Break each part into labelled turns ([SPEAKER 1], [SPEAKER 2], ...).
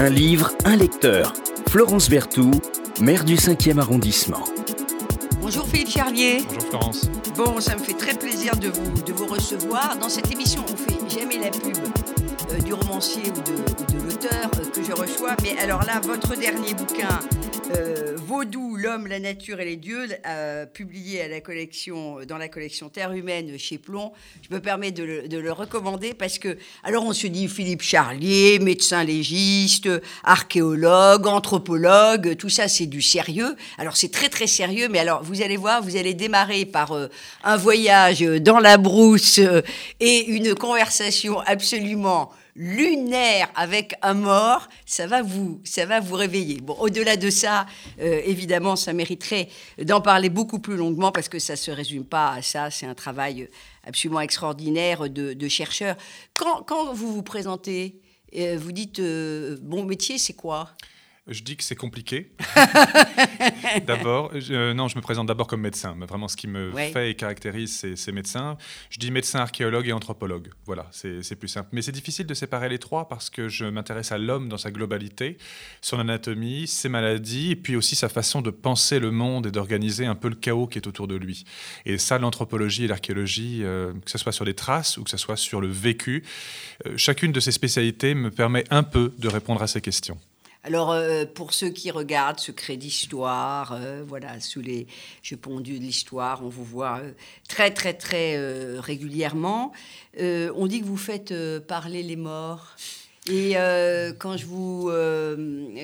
[SPEAKER 1] Un livre, un lecteur. Florence Berthoud, maire du 5e arrondissement.
[SPEAKER 2] Bonjour Philippe Charlier.
[SPEAKER 3] Bonjour Florence.
[SPEAKER 2] Bon, ça me fait très plaisir de vous, de vous recevoir. Dans cette émission, on fait jamais la pub euh, du romancier ou de, de l'auteur euh, que je reçois. Mais alors là, votre dernier bouquin, euh, Vaudou, l'homme, la nature et les dieux, euh, publié à la collection, dans la collection Terre humaine chez Plomb. Je me permets de le, de le recommander parce que, alors on se dit Philippe Charlier, médecin légiste, archéologue, anthropologue, tout ça c'est du sérieux. Alors c'est très très sérieux, mais alors vous allez voir, vous allez démarrer par euh, un voyage dans la brousse euh, et une conversation absolument lunaire avec un mort, ça va vous, ça va vous réveiller. Bon, au-delà de ça, euh, ça mériterait d'en parler beaucoup plus longuement parce que ça se résume pas à ça. C'est un travail absolument extraordinaire de, de chercheurs. Quand, quand, vous vous présentez, euh, vous dites euh, bon métier, c'est quoi?
[SPEAKER 3] Je dis que c'est compliqué. d'abord, euh, non, je me présente d'abord comme médecin. Mais vraiment, ce qui me ouais. fait et caractérise, c'est médecin. Je dis médecin, archéologue et anthropologue. Voilà, c'est plus simple. Mais c'est difficile de séparer les trois parce que je m'intéresse à l'homme dans sa globalité, son anatomie, ses maladies, et puis aussi sa façon de penser le monde et d'organiser un peu le chaos qui est autour de lui. Et ça, l'anthropologie et l'archéologie, euh, que ce soit sur des traces ou que ce soit sur le vécu, euh, chacune de ces spécialités me permet un peu de répondre à ces questions.
[SPEAKER 2] Alors, euh, pour ceux qui regardent Secret d'Histoire, euh, voilà, sous les je pondus de l'histoire, on vous voit euh, très, très, très régulièrement. On dit que vous faites parler les morts. Et quand, je vous,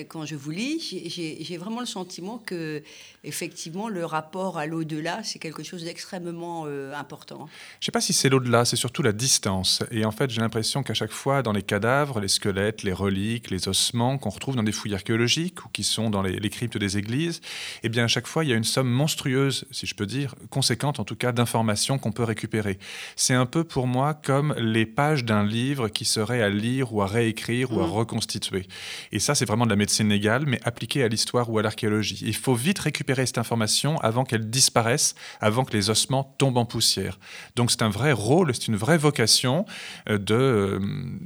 [SPEAKER 2] quand je vous lis, j'ai vraiment le sentiment que effectivement, le rapport à l'au-delà, c'est quelque chose d'extrêmement euh, important.
[SPEAKER 3] Je ne sais pas si c'est l'au-delà, c'est surtout la distance. Et en fait, j'ai l'impression qu'à chaque fois, dans les cadavres, les squelettes, les reliques, les ossements qu'on retrouve dans des fouilles archéologiques ou qui sont dans les, les, cryptes des églises, eh bien, à chaque fois, il y a une somme monstrueuse, si je peux dire, conséquente en tout cas, d'informations qu'on peut récupérer. C'est un peu pour moi comme les pages d'un livre qui serait à lire ou à réécrire mmh. ou à reconstituer. Et ça, c'est vraiment de la médecine légale, mais appliquée à l'histoire ou à l'archéologie. Il faut vite récupérer cette information avant qu'elle disparaisse, avant que les ossements tombent en poussière. Donc c'est un vrai rôle, c'est une vraie vocation euh, de euh,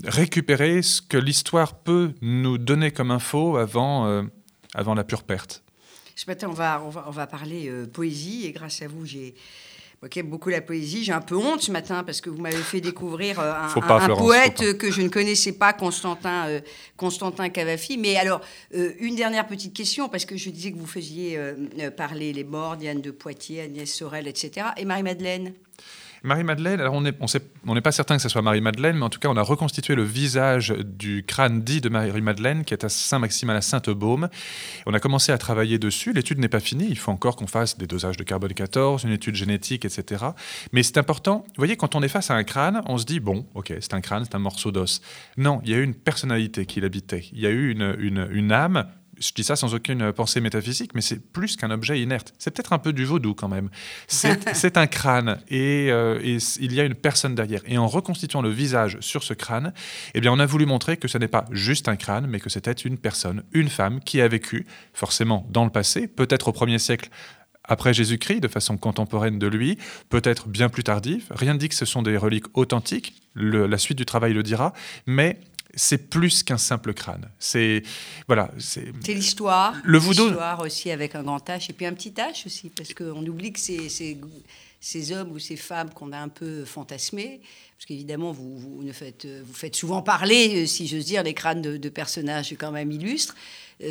[SPEAKER 3] récupérer ce que l'histoire peut nous donner comme info avant, euh, avant la pure perte.
[SPEAKER 2] Ce matin, on va, on va, on va parler poésie et grâce à vous, j'ai Ok, beaucoup la poésie. J'ai un peu honte ce matin parce que vous m'avez fait découvrir euh, un,
[SPEAKER 3] pas,
[SPEAKER 2] un,
[SPEAKER 3] Florence,
[SPEAKER 2] poète que je ne connaissais pas, Constantin, euh, Constantin Cavafi. Mais alors, euh, une dernière petite question, parce que je disais que vous faisiez euh, parler les morts, Diane de Poitiers, Agnès Sorel, etc. Et Marie-Madeleine
[SPEAKER 3] Marie-Madeleine, alors on n'est pas certain que ce soit Marie-Madeleine, mais en tout cas, on a reconstitué le visage du crâne dit de Marie-Madeleine, qui est à Saint-Maxime à Sainte-Baume. On a commencé à travailler dessus. L'étude n'est pas finie. Il faut encore qu'on fasse des dosages de carbone 14, une étude génétique, etc. Mais c'est important. Vous voyez, quand on est face à un crâne, on se dit bon, ok, c'est un crâne, c'est un morceau d'os. Non, il y a eu une personnalité qui l'habitait. Il y a eu une âme je dis ça sans aucune pensée métaphysique, mais c'est plus qu'un objet inerte. C'est peut-être un peu du vaudou quand même. C'est un crâne et, euh, et, il y a une personne derrière. Et en reconstituant le visage sur ce crâne, eh bien, on a voulu montrer que ce n'est pas juste un crâne, mais que c'était une personne, une femme qui a vécu, forcément dans le passé, peut-être au premier siècle après Jésus-Christ, de façon contemporaine de lui, peut-être bien plus tardive. Rien ne dit que ce sont des reliques authentiques, le, la suite du travail le dira, mais c'est plus qu'un simple crâne. C'est voilà,
[SPEAKER 2] c'est l'histoire.
[SPEAKER 3] Le voodoo.
[SPEAKER 2] L'histoire aussi avec un grand H et puis un petit H aussi parce qu'on oublie que c'est ces hommes ou ces femmes qu'on a un peu fantasmés, parce qu'évidemment vous, vous, ne faites, vous faites souvent parler, si j'ose dire, les crânes de, de personnages quand même illustres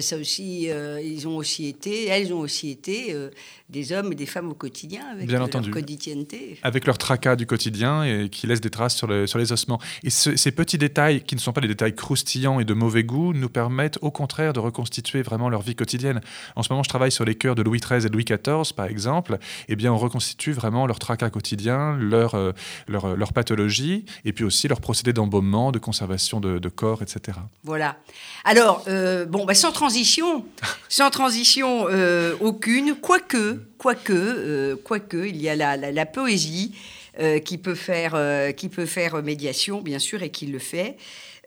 [SPEAKER 2] ça aussi, euh, ils ont aussi été, elles ont aussi été euh, des hommes et des femmes au quotidien avec
[SPEAKER 3] Bien entendu.
[SPEAKER 2] leur quotidienneté.
[SPEAKER 3] Avec leur tracas du quotidien et qui laissent des traces sur, le, sur les ossements. Et ce, ces petits détails, qui ne sont pas des détails croustillants et de mauvais goût, nous permettent au contraire de reconstituer vraiment leur vie quotidienne. En ce moment, je travaille sur les cœurs de Louis XIII et Louis XIV, par exemple. Eh bien, on reconstitue vraiment leur tracas quotidien, leur, euh, leur, leur pathologie, et puis aussi leur procédé d'embaumement, de conservation de, de, corps, etc.
[SPEAKER 2] Voilà. Alors, euh, bon, bah, sans transition, sans transition euh, aucune, quoique, quoique, euh, quoique, il y a la, la, la poésie euh, qui peut faire, euh, qui peut faire médiation, bien sûr, et qui le fait.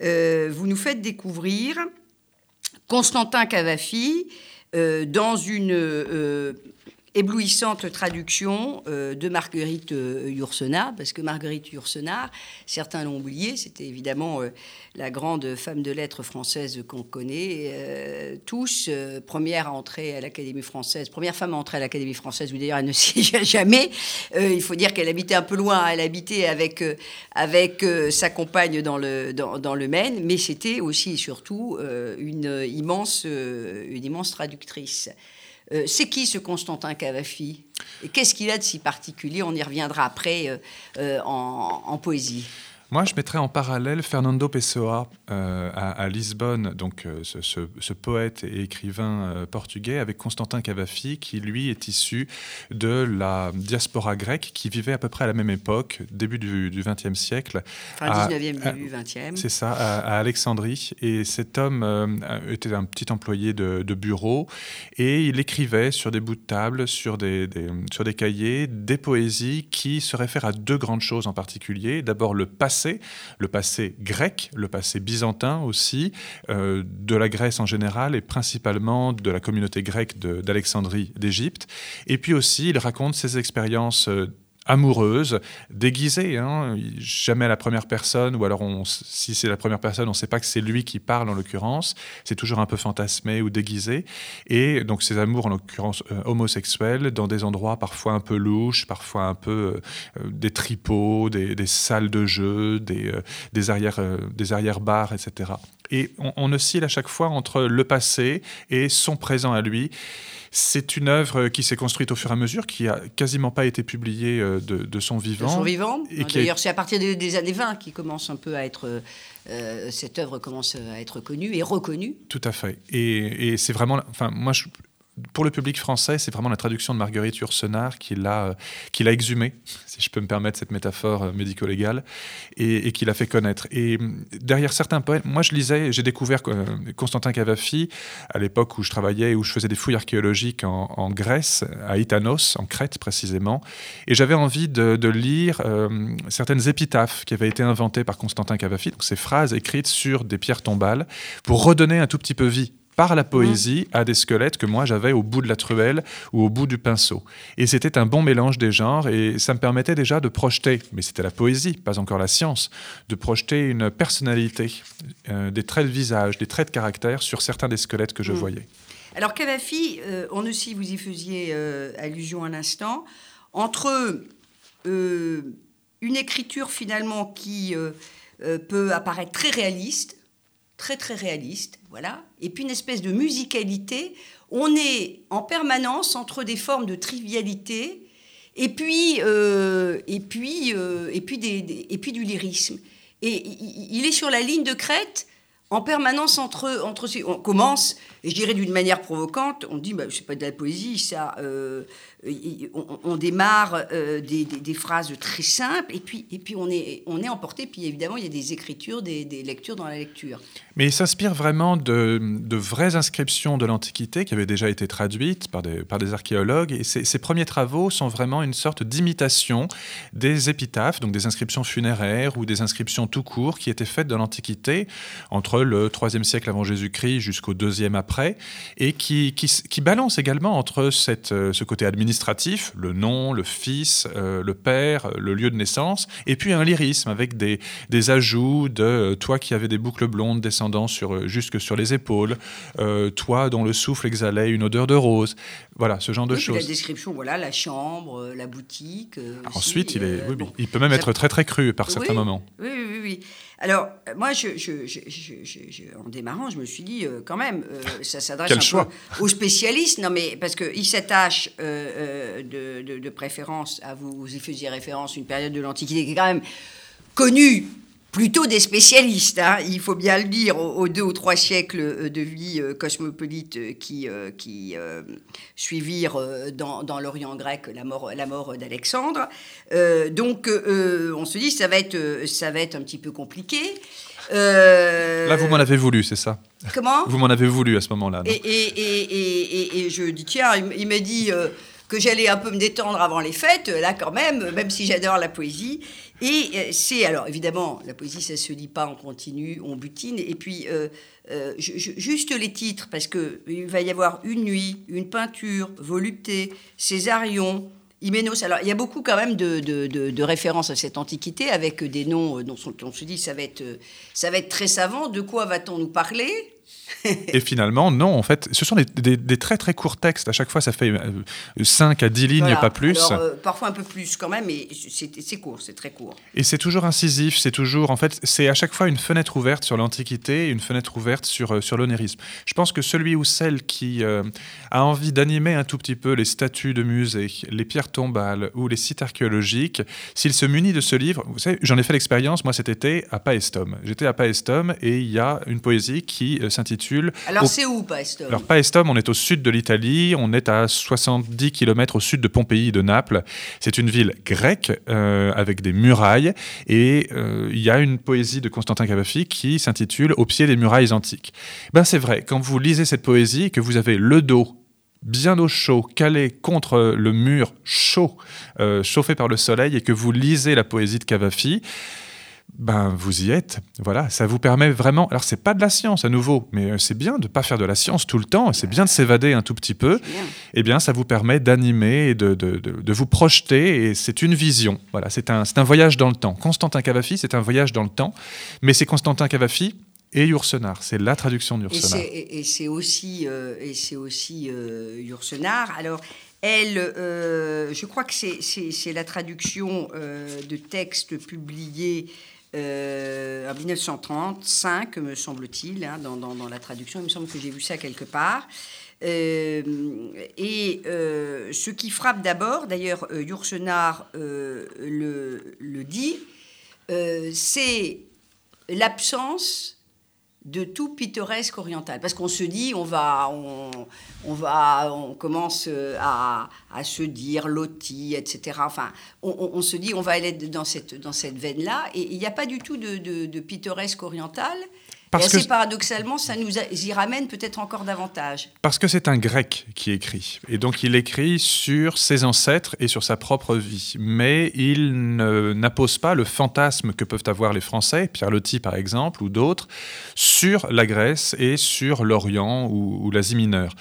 [SPEAKER 2] Euh, vous nous faites découvrir Constantin Cavafi dans une éblouissante traduction euh, de Marguerite euh, Yourcenar, parce que Marguerite Yourcenar, certains l'ont oublié, c'était évidemment euh, la grande femme de lettres française qu'on connaît tous, première à entrer à l'Académie française, première femme à entrer à l'Académie française, où d'ailleurs elle ne siégea jamais. il faut dire qu'elle habitait un peu loin, elle habitait avec, avec sa compagne dans le, dans le Maine, mais c'était aussi et surtout une, immense, une immense traductrice. Euh, c'est qui ce Constantin Cavafi qu'est-ce qu'il a de si particulier? On y reviendra après euh, euh, en, poésie.
[SPEAKER 3] Moi, je mettrais en parallèle Fernando Pessoa euh, à, Lisbonne, donc euh, ce, poète et écrivain euh, portugais, avec Constantin Cavafi, qui lui est issu de la diaspora grecque, qui vivait à peu près à la même époque, début du XXe siècle.
[SPEAKER 2] Enfin, 19e, début 20e.
[SPEAKER 3] C'est ça, à, Alexandrie. Et cet homme était un petit employé de, bureau, et il écrivait sur des bouts de table, sur des, sur des cahiers, des poésies qui se réfèrent à deux grandes choses en particulier. D'abord, le passé le passé grec, le passé byzantin aussi, euh, de la Grèce en général et principalement de la communauté grecque d'Alexandrie d'Égypte. Et puis aussi, il raconte ses expériences euh, amoureuse, déguisée, hein, jamais la première personne, ou alors si c'est la première personne, on ne sait pas que c'est lui qui parle en l'occurrence, c'est toujours un peu fantasmé ou déguisé, et donc ces amours en l'occurrence euh, homosexuels dans des endroits parfois un peu louches, parfois un peu euh, des tripots, des, salles de jeu, des, euh, des arrière, des arrière-bars, etc. Et on, on oscille à chaque fois entre le passé et son présent à lui. C'est une œuvre qui s'est construite au fur et à mesure, qui a quasiment pas été publiée euh, de, son vivant. De
[SPEAKER 2] son vivant. D'ailleurs, c'est à partir des, années 20 qui commence un peu à être euh, cette œuvre commence à être connue et reconnue.
[SPEAKER 3] Tout à fait. Et, et c'est vraiment, enfin, moi, je, pour le public français, c'est vraiment la traduction de Marguerite Yourcenar qui l'a, euh, qui l'a exhumé, si je peux me permettre cette métaphore euh, médico-légale, et, qui l'a fait connaître. Et mm, derrière certains poètes, moi je lisais, j'ai découvert euh, Constantin Cavafi à l'époque où je travaillais, où je faisais des fouilles archéologiques en, Grèce, à Itanos, en Crète précisément, et j'avais envie de, lire certaines épitaphes qui avaient été inventées par Constantin Cavafi, donc ces phrases écrites sur des pierres tombales, pour redonner un tout petit peu vie par la poésie à des squelettes que moi j'avais au bout de la truelle ou au bout du pinceau. Et c'était un bon mélange des genres et ça me permettait déjà de projeter, mais c'était la poésie, pas encore la science, de projeter une personnalité, euh, des traits de visage, des traits de caractère sur certains des squelettes que je mm. voyais.
[SPEAKER 2] Alors Cavafi, euh, on aussi vous y faisiez euh, allusion un instant, entre une écriture finalement qui peut apparaître très réaliste, très très réaliste, voilà, et puis une espèce de musicalité. On est en permanence entre des formes de trivialité et puis, euh, et puis, euh, et puis, des, et puis du lyrisme. Et il est sur la ligne de crête en permanence entre, entre on commence, et je dirais d'une manière provocante, on dit bah, c'est pas de la poésie, ça. Euh, on, démarre euh, des, phrases très simples et puis, et puis on, est, on est emporté. Puis évidemment, il y a des écritures, des, lectures dans la lecture.
[SPEAKER 3] Mais il s'inspire vraiment de, vraies inscriptions de l'Antiquité qui avaient déjà été traduites par des, par des archéologues. Et ces, premiers travaux sont vraiment une sorte d'imitation des épitaphes, donc des inscriptions funéraires ou des inscriptions tout court qui étaient faites dans l'Antiquité entre le 3e siècle avant Jésus-Christ jusqu'au 2e après, et qui, qui, qui balancent également entre cette, ce côté administratif administratif, le nom, le fils, euh, le père, le lieu de naissance, et puis un lyrisme avec des, des ajouts de euh, toi qui avais des boucles blondes descendant sur, euh, jusque sur les épaules, toi dont le souffle exhalait une odeur de rose. Voilà, ce genre de choses. La
[SPEAKER 2] description, voilà, la chambre, la boutique.
[SPEAKER 3] Ensuite, il, est, il peut même être très très cru par certains moments.
[SPEAKER 2] Oui, oui, oui. Alors, moi, je, en démarrant, je me suis dit, quand même, ça s'adresse aux spécialistes. Non, mais parce qu'ils s'attachent euh, de, préférence à vous, vous y faisiez référence, une période de l'Antiquité qui est quand même connue plutôt des spécialistes, hein, il faut bien le dire, aux, deux ou trois siècles euh, de vie euh, cosmopolite euh, qui, qui suivirent dans, l'Orient grec la mort, la mort d'Alexandre. donc on se dit ça va être, ça va être un petit peu compliqué.
[SPEAKER 3] Là, vous m'en avez voulu, c'est ça?
[SPEAKER 2] Comment?
[SPEAKER 3] Vous m'en avez voulu à ce moment-là.
[SPEAKER 2] Et, et, et, et, je dis, tiens, il, m'a dit, que j'allais un peu me détendre avant les fêtes, là quand même, même si j'adore la poésie. Et euh, c'est, alors évidemment, la poésie, ça se lit pas en continu, on butine. Et puis, euh, euh, juste les titres, parce qu'il va y avoir Une nuit, Une peinture, Volupté, Césarion, Hyménos. Alors, il y a beaucoup quand même de, références à cette antiquité, avec des noms dont on se dit ça va être, ça va être très savant. De quoi va-t-on nous parler?
[SPEAKER 3] Et finalement, non, en fait, ce sont des, très très courts textes. À chaque fois, ça fait 5 euh, à 10 lignes, pas plus.
[SPEAKER 2] Euh, parfois un peu plus quand même, mais c'est court, c'est très court.
[SPEAKER 3] Et c'est toujours incisif, c'est toujours, en fait, c'est à chaque fois une fenêtre ouverte sur l'Antiquité, une fenêtre ouverte sur, euh, sur l'onérisme. Je pense que celui ou celle qui a envie d'animer un tout petit peu les statues de musée, les pierres tombales ou les sites archéologiques, s'il se munit de ce livre, vous savez, j'en ai fait l'expérience, moi cet été, à Paestum. J'étais à Paestum et il y a une poésie qui s'intitule
[SPEAKER 2] alors c'est où Paestum?
[SPEAKER 3] Alors Paestum, on est au sud de l'Italie, on est à 70 km au sud de Pompéi de Naples. C'est une ville grecque euh, avec des murailles et euh, il y a une poésie de Constantin Cavafi qui s'intitule Au pied des murailles antiques. Ben c'est vrai, quand vous lisez cette poésie, que vous avez le dos bien au chaud, calé contre le mur chaud, euh, chauffé par le soleil, et que vous lisez la poésie de Cavafi, ben vous y êtes. Voilà, ça vous permet vraiment. Alors c'est pas de la science à nouveau, mais euh, c'est bien de pas faire de la science tout le temps. C'est bien de s'évader un tout petit peu. Eh bien, ça vous permet d'animer et de, de, de, vous projeter. Et c'est une vision. Voilà, c'est un, un voyage dans le temps. Constantin Cavafi, c'est un voyage dans le temps, mais c'est Constantin Cavafi et Yourcenar. C'est la traduction d'Yourcenar.
[SPEAKER 2] Et c'est aussi, euh, et c'est aussi euh, Alors. Elle, euh, je crois que c'est la traduction de textes publiés euh, en 1935, me semble-t-il, hein, dans, la traduction. Il me semble que j'ai vu ça quelque part. Euh, et euh, ce qui frappe d'abord, d'ailleurs, Yourcenar le, le, dit, c'est l'absence de tout pittoresque oriental. Parce qu'on se dit, on va, on, va, on commence euh, à, se dire loti, etc. Enfin, on, se dit, on va aller dans cette, dans cette veine-là. Et il n'y a pas du tout de, de pittoresque oriental. Parce et assez paradoxalement, ça nous y ramène peut-être encore davantage.
[SPEAKER 3] Parce que c'est un grec qui écrit. Et donc il écrit sur ses ancêtres et sur sa propre vie. Mais il n'appose pas le fantasme que peuvent avoir les Français, Pierre Loti par exemple, ou d'autres, sur la Grèce et sur l'Orient ou, l'Asie mineure.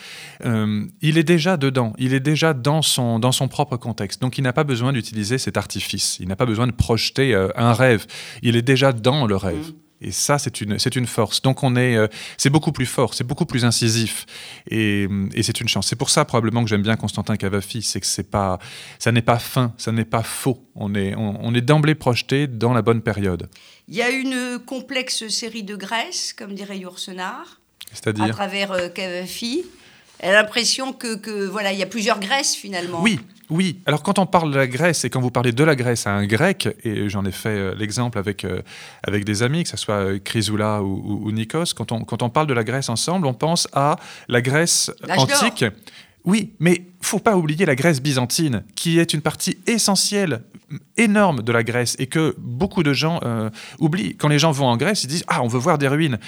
[SPEAKER 3] Euh, il est déjà dedans, il est déjà dans son, dans son propre contexte. Donc il n'a pas besoin d'utiliser cet artifice, il n'a pas besoin de projeter euh, un rêve. Il est déjà dans le rêve. Mmh. Et ça, c'est une, c'est une force. Donc, on est, euh, c'est beaucoup plus fort, c'est beaucoup plus incisif. Et, et c'est une chance. C'est pour ça, probablement, que j'aime bien Constantin Cavafi. C'est que c'est pas, ça n'est pas fin, ça n'est pas faux. On est, on, est d'emblée projeté dans la bonne période.
[SPEAKER 2] Il y a une complexe série de Grèce, comme dirait Yourcenar. À travers euh, Cavafi. Elle a l'impression que, que, voilà, il y a plusieurs Grèces, finalement.
[SPEAKER 3] Oui, oui, alors quand on parle de la Grèce et quand vous parlez de la Grèce à un grec, et j'en ai fait euh, l'exemple avec, euh, avec des amis, que ce soit euh, Chrysoula ou, ou, Nikos, quand on, quand on parle de la Grèce ensemble, on pense à la Grèce antique. Oui, mais faut pas oublier la Grèce byzantine, qui est une partie essentielle, énorme de la Grèce, et que beaucoup de gens euh, oublient. Quand les gens vont en Grèce, ils disent Ah, on veut voir des ruines.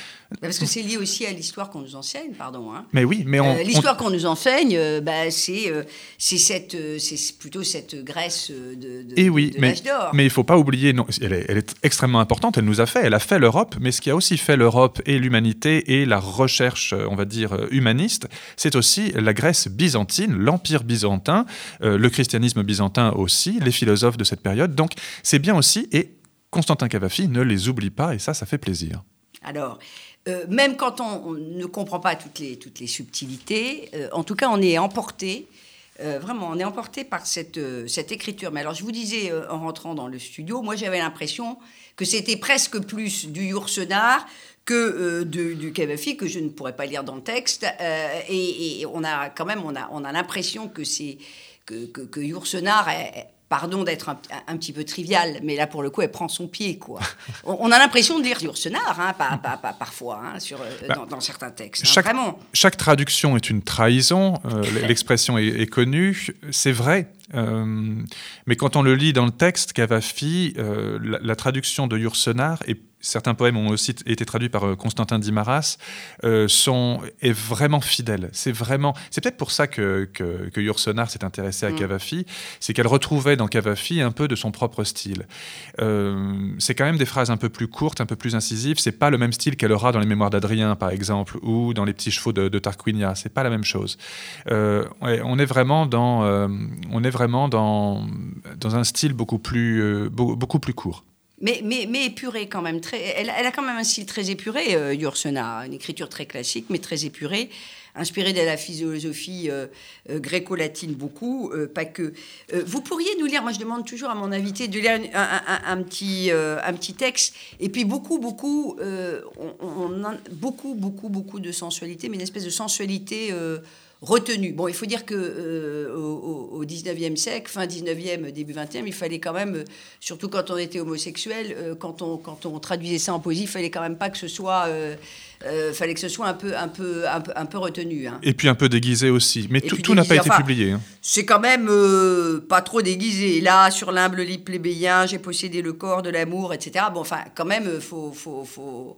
[SPEAKER 2] Parce que c'est lié aussi à l'histoire qu'on nous enseigne, pardon. Hein.
[SPEAKER 3] Mais oui, mais
[SPEAKER 2] euh, l'histoire qu'on nous enseigne, euh, bah, c'est cette, c'est plutôt cette Grèce de, de,
[SPEAKER 3] et oui, mais, d'or. Mais il faut pas oublier, non, elle, est, elle est extrêmement importante, elle nous a fait, elle a fait l'Europe, mais ce qui a aussi fait l'Europe et l'humanité et la recherche, on va dire, humaniste, c'est aussi la Grèce byzantine, l'empire byzantin, le christianisme byzantin aussi, les philosophes de cette période. Donc c'est bien aussi, et Constantin Cavafi ne les oublie pas, et ça, ça fait plaisir.
[SPEAKER 2] Alors, euh, même quand on, ne comprend pas toutes les, toutes les subtilités, euh, en tout cas, on est emporté. vraiment, on est emporté par cette, cette écriture. Mais alors, je vous disais en rentrant dans le studio, moi j'avais l'impression que c'était presque plus du Yourcenar que euh, du Cavafi, que je ne pourrais pas lire dans le texte. Euh, et, on a quand même, on a, on a l'impression que c'est que, que, que Yourcenar pardon d'être un, petit peu trivial, mais là pour le coup, elle prend son pied, quoi. On, a l'impression de lire Yourcenar, hein, pas, pas, parfois, hein, sur, euh, bah, dans, certains textes. Hein,
[SPEAKER 3] chaque,
[SPEAKER 2] vraiment.
[SPEAKER 3] chaque traduction est une trahison. L'expression est, connue. C'est vrai. mais quand on le lit dans le texte, Cavafi, la, la traduction de Yourcenar est certains poèmes ont aussi été traduits par euh, Constantin Dimaras, euh, sont, est vraiment fidèle. C'est vraiment, c'est peut-être pour ça que, que, que s'est intéressé à mm. Cavafi, c'est qu'elle retrouvait dans Cavafi un peu de son propre style. Euh, c'est quand même des phrases un peu plus courtes, un peu plus incisives. C'est pas le même style qu'elle aura dans les Mémoires d'Adrien, par exemple, ou dans Les Petits Chevaux de, de Tarquinia. C'est pas la même chose. on est vraiment dans, on est vraiment dans, dans un style beaucoup plus, beaucoup plus court
[SPEAKER 2] mais, épurée quand même. Très, elle, a quand même un style très épuré, euh, une écriture très classique, mais très épurée, inspirée de la philosophie euh, euh, gréco-latine beaucoup, euh, pas que. vous pourriez nous lire, moi je demande toujours à mon invité de lire un, petit, un petit texte, et puis beaucoup, beaucoup, beaucoup, beaucoup, beaucoup de sensualité, mais une espèce de sensualité retenu. Bon, il faut dire que euh, au, 19e siècle, fin 19e, début 20e, il fallait quand même, surtout quand on était homosexuel, euh, quand, on, quand on traduisait ça en poésie, il fallait quand même pas que ce soit, euh, fallait que ce soit un peu, un peu, un peu, un peu retenu. Hein.
[SPEAKER 3] Et puis un peu déguisé aussi. Mais tout, n'a pas été publié. Hein.
[SPEAKER 2] C'est quand même pas trop déguisé. Là, sur l'humble lit plébéien, j'ai possédé le corps de l'amour, etc. Bon, enfin, quand même, faut, faut, faut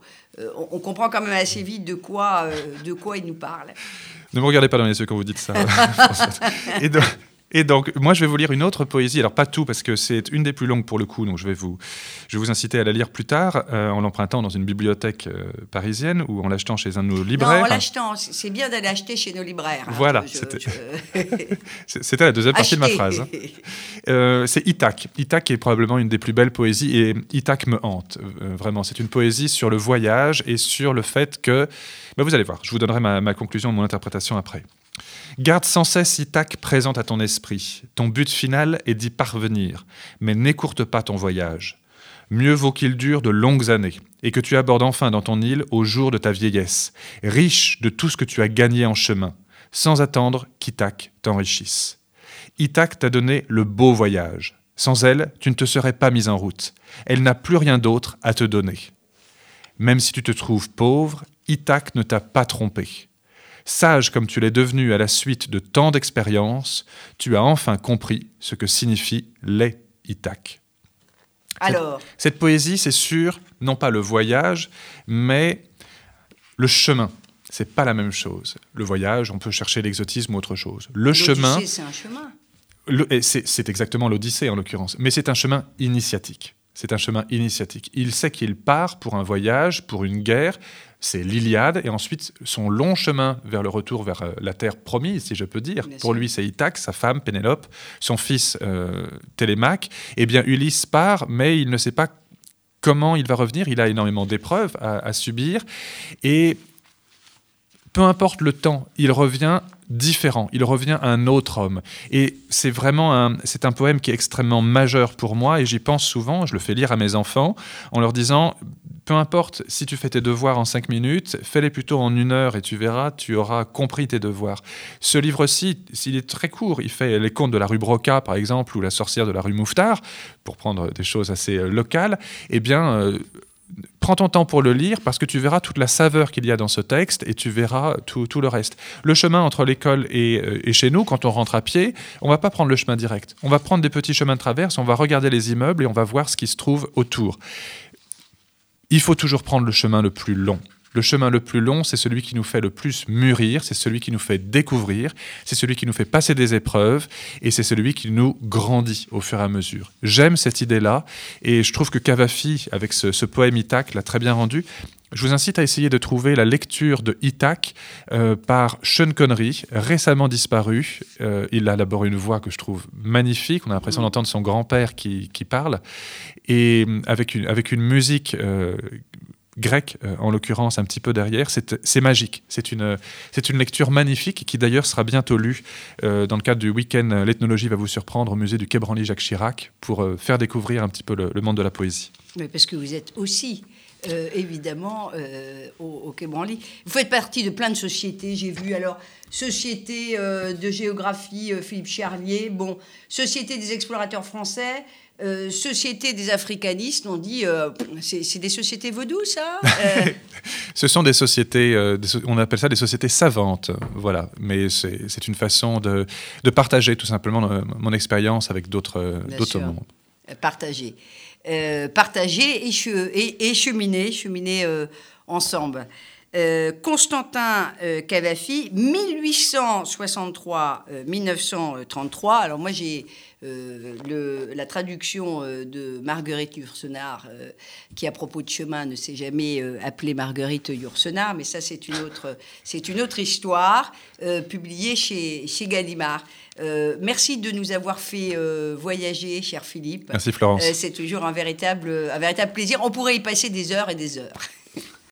[SPEAKER 2] on, comprend quand même assez vite de quoi, de quoi il nous parle.
[SPEAKER 3] Ne me regardez pas dans les yeux quand vous dites ça. et, donc, et donc, moi, je vais vous lire une autre poésie. Alors, pas tout, parce que c'est une des plus longues pour le coup, donc je vais vous, je vais vous inciter à la lire plus tard, euh, en l'empruntant dans une bibliothèque euh, parisienne ou en l'achetant chez un de nos libraires. Non,
[SPEAKER 2] en l'achetant. C'est bien d'aller acheter chez nos libraires. Hein,
[SPEAKER 3] voilà. C'était la deuxième partie de ma phrase. Hein. Euh, c'est Itac. Itac est probablement une des plus belles poésies et Itac me hante, vraiment. C'est une poésie sur le voyage et sur le fait que. Ben, vous allez voir, je vous donnerai ma, ma conclusion, mon interprétation après. Garde sans cesse Ithac présente à ton esprit. Ton but final est d'y parvenir, mais n'écourte pas ton voyage. Mieux vaut qu'il dure de longues années, et que tu abordes enfin dans ton île au jour de ta vieillesse, riche de tout ce que tu as gagné en chemin, sans attendre qu'Ithac t'enrichisse. Ithac t'a donné le beau voyage. Sans elle, tu ne te serais pas mis en route. Elle n'a plus rien d'autre à te donner. Même si tu te trouves pauvre, Ithac ne t'a pas trompé. Sage comme tu l'es devenu à la suite de tant d'expériences, tu as enfin compris ce que signifie les Ithac.
[SPEAKER 2] Alors
[SPEAKER 3] Cette, poésie, c'est sûr, non pas le voyage, mais le chemin. C'est pas la même chose. Le voyage, on peut chercher l'exotisme ou autre chose. Le chemin.
[SPEAKER 2] c'est un chemin.
[SPEAKER 3] C'est exactement l'Odyssée en l'occurrence, mais c'est un chemin initiatique. C'est un chemin initiatique. Il sait qu'il part pour un voyage, pour une guerre, c'est l'Iliade, et ensuite son long chemin vers le retour vers euh, la terre promise, si je peux dire. Pour lui, c'est Ithaque, sa femme Pénélope, son fils euh, Télémaque. Eh bien, Ulysse part, mais il ne sait pas comment il va revenir. Il a énormément d'épreuves à, à subir, et peu importe le temps, il revient différent, il revient un autre homme. Et c'est vraiment un, c'est un poème qui est extrêmement majeur pour moi et j'y pense souvent, je le fais lire à mes enfants en leur disant, peu importe si tu fais tes devoirs en cinq minutes, fais-les plutôt en une heure et tu verras, tu auras compris tes devoirs. Ce livre-ci, s'il est très court, il fait les contes de la rue Broca, par exemple, ou la sorcière de la rue Mouffetard, pour prendre des choses assez euh, locales, eh bien, euh, prends ton temps pour le lire parce que tu verras toute la saveur qu'il y a dans ce texte et tu verras tout, le reste. Le chemin entre l'école euh, et, chez nous, quand on rentre à pied, on va pas prendre le chemin direct. On va prendre des petits chemins de traverse, on va regarder les immeubles et on va voir ce qui se trouve autour. Il faut toujours prendre le chemin le plus long. Le chemin le plus long, c'est celui qui nous fait le plus mûrir, c'est celui qui nous fait découvrir, c'est celui qui nous fait passer des épreuves et c'est celui qui nous grandit au fur et à mesure. J'aime cette idée-là et je trouve que Cavafi, avec ce, poème Ithac, l'a très bien rendu. Je vous incite à essayer de trouver la lecture de Ithac euh, par Sean Connery, récemment disparu. Euh, il a d'abord une voix que je trouve magnifique. On a l'impression d'entendre son grand-père qui, parle. Et avec une, avec une musique euh, grec, euh, en l'occurrence un petit peu derrière, c'est magique. C'est une, une lecture magnifique qui d'ailleurs sera bientôt lue euh, dans le cadre du week-end euh, L'ethnologie va vous surprendre au musée du Quai Branly Jacques Chirac pour faire découvrir un petit peu le, monde de la poésie.
[SPEAKER 2] Mais parce que vous êtes aussi évidemment au, au, Quai Branly. Vous faites partie de plein de sociétés, j'ai vu. Alors, Société de géographie Philippe Charlier, bon, Société des explorateurs français, euh, société des africanistes, on dit, euh, c'est des sociétés vaudou, ça euh,
[SPEAKER 3] Ce sont des sociétés, on appelle ça des sociétés savantes, voilà. Mais c'est une façon de, partager tout simplement mon expérience avec d'autres mondes.
[SPEAKER 2] Partager. partager et, et, cheminer, cheminer ensemble. Constantin Cavafi, 1863-1933. Alors moi j'ai le, la traduction de Marguerite Yourcenar, qui à propos de chemin ne s'est jamais appelée Marguerite Yourcenar, mais ça c'est une autre, c'est une autre histoire publiée chez, chez Gallimard. Euh, merci de nous avoir fait euh, voyager, cher Philippe.
[SPEAKER 3] Merci Florence.
[SPEAKER 2] Euh, c'est toujours un véritable, un véritable plaisir. On pourrait y passer des heures et des heures.